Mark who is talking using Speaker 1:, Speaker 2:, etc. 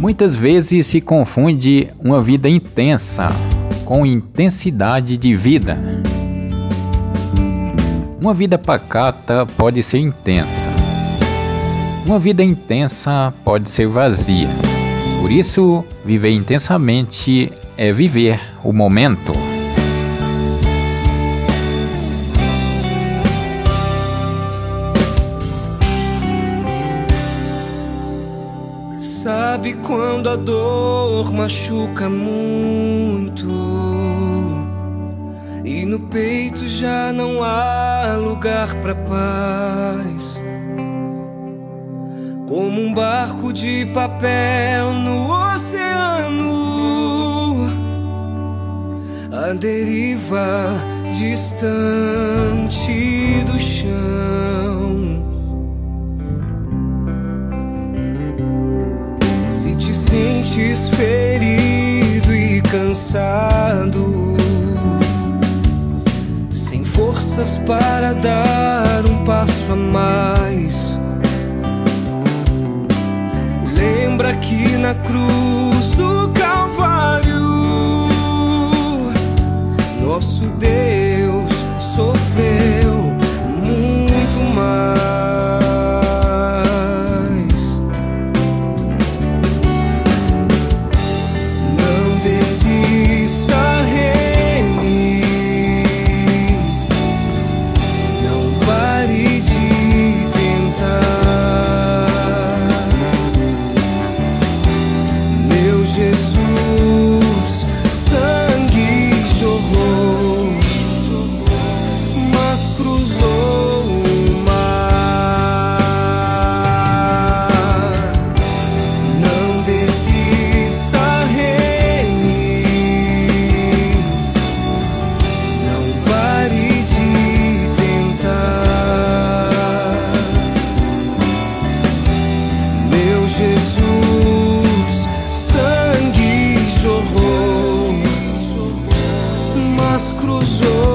Speaker 1: Muitas vezes se confunde uma vida intensa com intensidade de vida. Uma vida pacata pode ser intensa. Uma vida intensa pode ser vazia. Por isso, viver intensamente é viver o momento.
Speaker 2: Sabe quando a dor machuca muito e no peito já não há lugar para paz. Como um barco de papel no oceano, a deriva distante ferido e cansado, sem forças para dar um passo a mais. Lembra que na cruz do Calvário, nosso Deus cruzou.